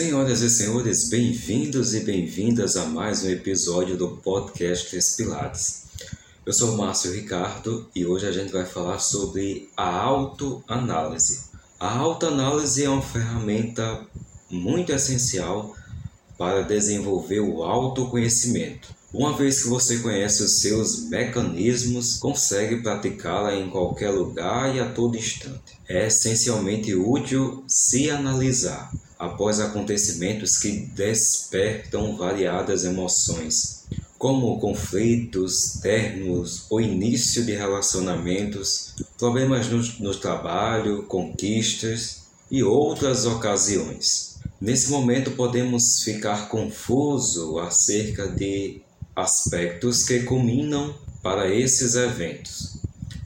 Senhoras e senhores, bem-vindos e bem-vindas a mais um episódio do podcast Três Pilares. Eu sou Márcio Ricardo e hoje a gente vai falar sobre a autoanálise. A autoanálise é uma ferramenta muito essencial para desenvolver o autoconhecimento. Uma vez que você conhece os seus mecanismos, consegue praticá-la em qualquer lugar e a todo instante. É essencialmente útil se analisar após acontecimentos que despertam variadas emoções, como conflitos, términos ou início de relacionamentos, problemas no, no trabalho, conquistas e outras ocasiões. Nesse momento podemos ficar confuso acerca de aspectos que culminam para esses eventos.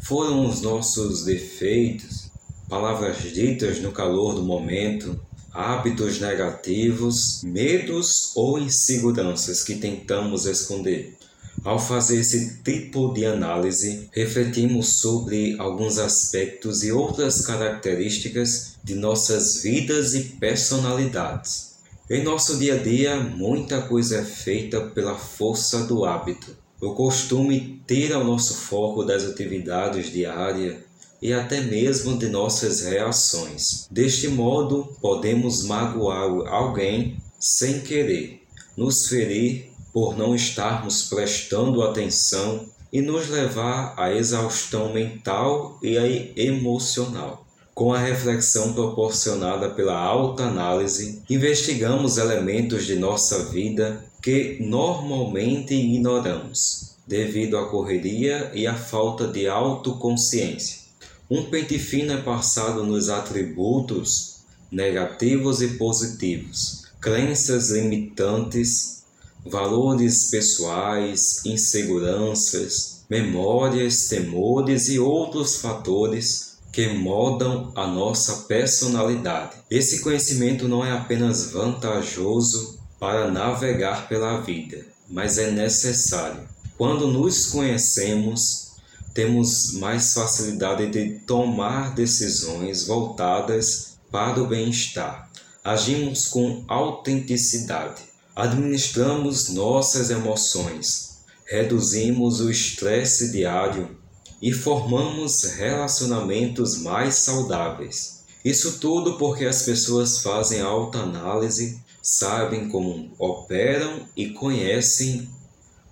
Foram os nossos defeitos, palavras ditas no calor do momento, hábitos negativos, medos ou inseguranças que tentamos esconder. Ao fazer esse tipo de análise, refletimos sobre alguns aspectos e outras características de nossas vidas e personalidades em nosso dia a dia, muita coisa é feita pela força do hábito. O costume tira o nosso foco das atividades diárias e até mesmo de nossas reações. Deste modo, podemos magoar alguém sem querer, nos ferir por não estarmos prestando atenção e nos levar à exaustão mental e emocional. Com a reflexão proporcionada pela autoanálise, investigamos elementos de nossa vida que normalmente ignoramos, devido à correria e à falta de autoconsciência. Um pente fino é passado nos atributos negativos e positivos, crenças limitantes, valores pessoais, inseguranças, memórias, temores e outros fatores que moldam a nossa personalidade. Esse conhecimento não é apenas vantajoso para navegar pela vida, mas é necessário. Quando nos conhecemos, temos mais facilidade de tomar decisões voltadas para o bem-estar. Agimos com autenticidade, administramos nossas emoções, reduzimos o estresse diário e formamos relacionamentos mais saudáveis. Isso tudo porque as pessoas fazem autoanálise, sabem como operam e conhecem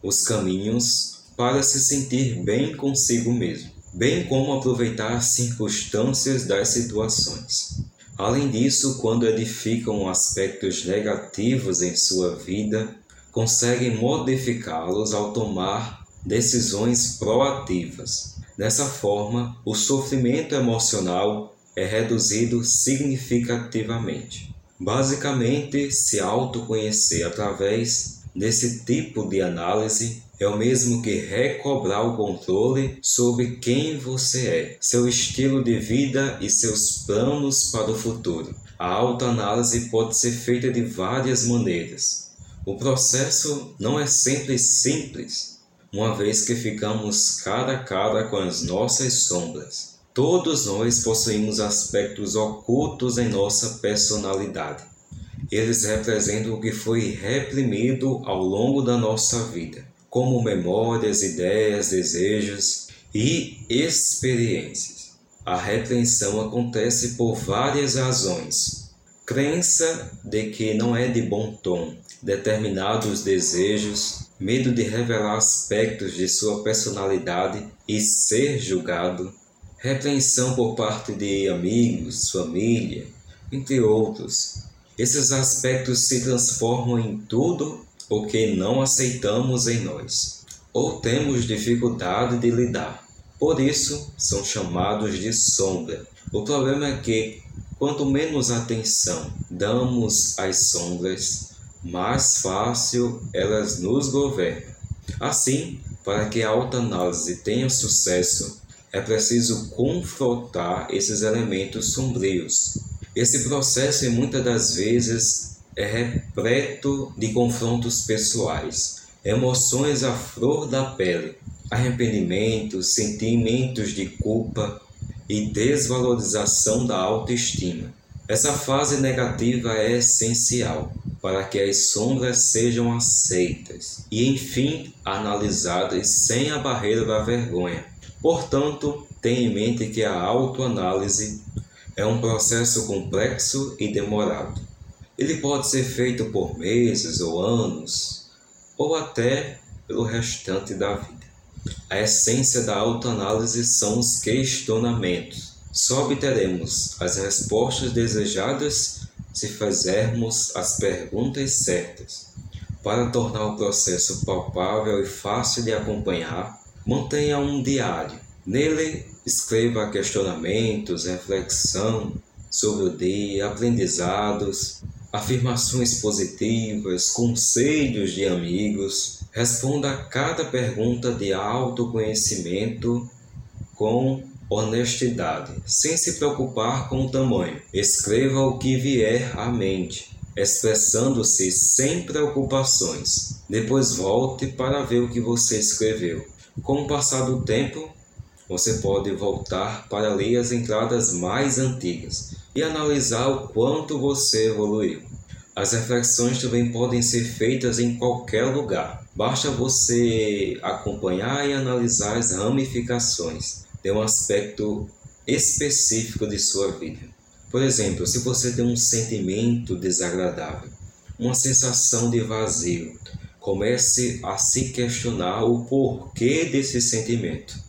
os caminhos para se sentir bem consigo mesmo, bem como aproveitar as circunstâncias das situações. Além disso, quando edificam aspectos negativos em sua vida, conseguem modificá-los ao tomar decisões proativas. Dessa forma, o sofrimento emocional é reduzido significativamente. Basicamente, se autoconhecer através desse tipo de análise é o mesmo que recobrar o controle sobre quem você é, seu estilo de vida e seus planos para o futuro. A autoanálise pode ser feita de várias maneiras. O processo não é sempre simples, uma vez que ficamos cara a cara com as nossas sombras. Todos nós possuímos aspectos ocultos em nossa personalidade. Eles representam o que foi reprimido ao longo da nossa vida, como memórias, ideias, desejos e experiências. A repreensão acontece por várias razões. Crença de que não é de bom tom determinados desejos, medo de revelar aspectos de sua personalidade e ser julgado, repreensão por parte de amigos, família, entre outros. Esses aspectos se transformam em tudo o que não aceitamos em nós, ou temos dificuldade de lidar. Por isso, são chamados de sombra. O problema é que, quanto menos atenção damos às sombras, mais fácil elas nos governam. Assim, para que a autoanálise tenha sucesso, é preciso confrontar esses elementos sombrios. Esse processo, muitas das vezes, é repleto de confrontos pessoais, emoções à flor da pele, arrependimentos, sentimentos de culpa e desvalorização da autoestima. Essa fase negativa é essencial para que as sombras sejam aceitas e, enfim, analisadas sem a barreira da vergonha. Portanto, tenha em mente que a autoanálise é um processo complexo e demorado. Ele pode ser feito por meses ou anos, ou até pelo restante da vida. A essência da autoanálise são os questionamentos. Só obteremos as respostas desejadas se fizermos as perguntas certas. Para tornar o processo palpável e fácil de acompanhar, mantenha um diário. Nele, escreva questionamentos, reflexão sobre o dia, aprendizados, afirmações positivas, conselhos de amigos. Responda a cada pergunta de autoconhecimento com honestidade, sem se preocupar com o tamanho. Escreva o que vier à mente, expressando-se sem preocupações. Depois volte para ver o que você escreveu. Com o passar do tempo, você pode voltar para ler as entradas mais antigas e analisar o quanto você evoluiu. As reflexões também podem ser feitas em qualquer lugar. Basta você acompanhar e analisar as ramificações de um aspecto específico de sua vida. Por exemplo, se você tem um sentimento desagradável, uma sensação de vazio, comece a se questionar o porquê desse sentimento.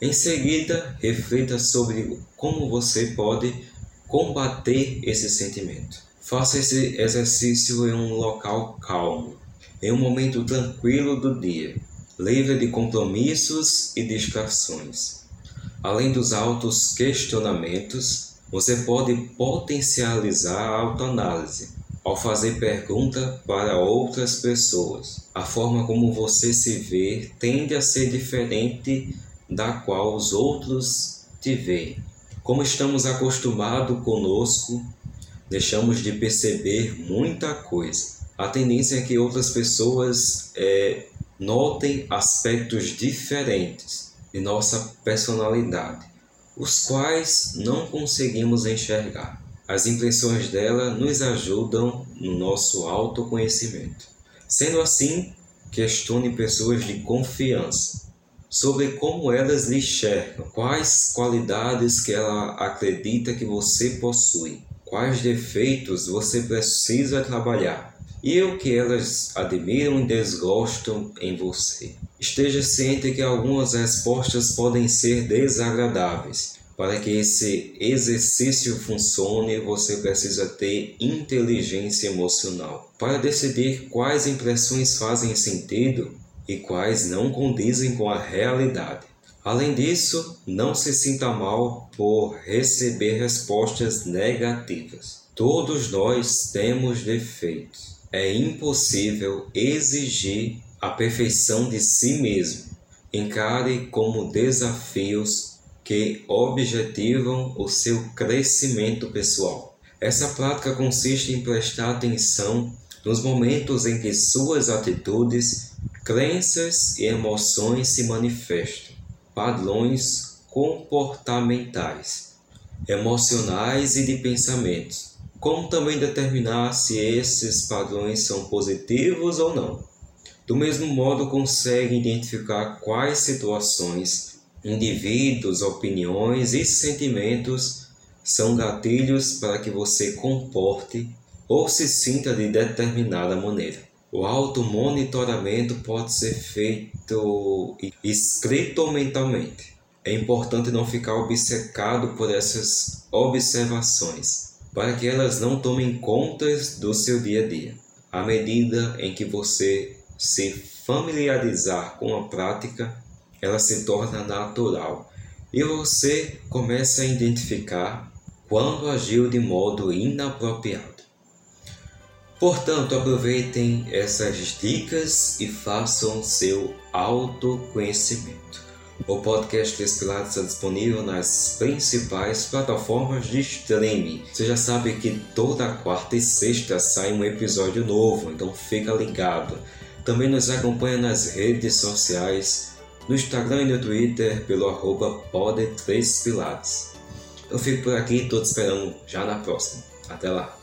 Em seguida, reflita sobre como você pode combater esse sentimento. Faça esse exercício em um local calmo, em um momento tranquilo do dia, livre de compromissos e distrações. Além dos altos questionamentos, você pode potencializar a autoanálise ao fazer pergunta para outras pessoas. A forma como você se vê tende a ser diferente da qual os outros te veem. Como estamos acostumados conosco, deixamos de perceber muita coisa. A tendência é que outras pessoas é, notem aspectos diferentes de nossa personalidade, os quais não conseguimos enxergar. As impressões dela nos ajudam no nosso autoconhecimento. Sendo assim, questione pessoas de confiança sobre como elas lhe enxergam, quais qualidades que ela acredita que você possui, quais defeitos você precisa trabalhar e o que elas admiram e desgostam em você. Esteja ciente que algumas respostas podem ser desagradáveis. Para que esse exercício funcione, você precisa ter inteligência emocional. Para decidir quais impressões fazem sentido, e quais não condizem com a realidade. Além disso, não se sinta mal por receber respostas negativas. Todos nós temos defeitos. É impossível exigir a perfeição de si mesmo. Encare como desafios que objetivam o seu crescimento pessoal. Essa prática consiste em prestar atenção nos momentos em que suas atitudes Crenças e emoções se manifestam, padrões comportamentais, emocionais e de pensamentos, como também determinar se esses padrões são positivos ou não. Do mesmo modo, consegue identificar quais situações, indivíduos, opiniões e sentimentos são gatilhos para que você comporte ou se sinta de determinada maneira. O automonitoramento pode ser feito escrito mentalmente. É importante não ficar obcecado por essas observações, para que elas não tomem conta do seu dia a dia. À medida em que você se familiarizar com a prática, ela se torna natural e você começa a identificar quando agiu de modo inapropriado. Portanto, aproveitem essas dicas e façam seu autoconhecimento. O podcast Pilares está disponível nas principais plataformas de streaming. Você já sabe que toda quarta e sexta sai um episódio novo, então fica ligado. Também nos acompanha nas redes sociais, no Instagram e no Twitter pelo arroba Pode 3 Pilates. Eu fico por aqui estou te esperando já na próxima. Até lá!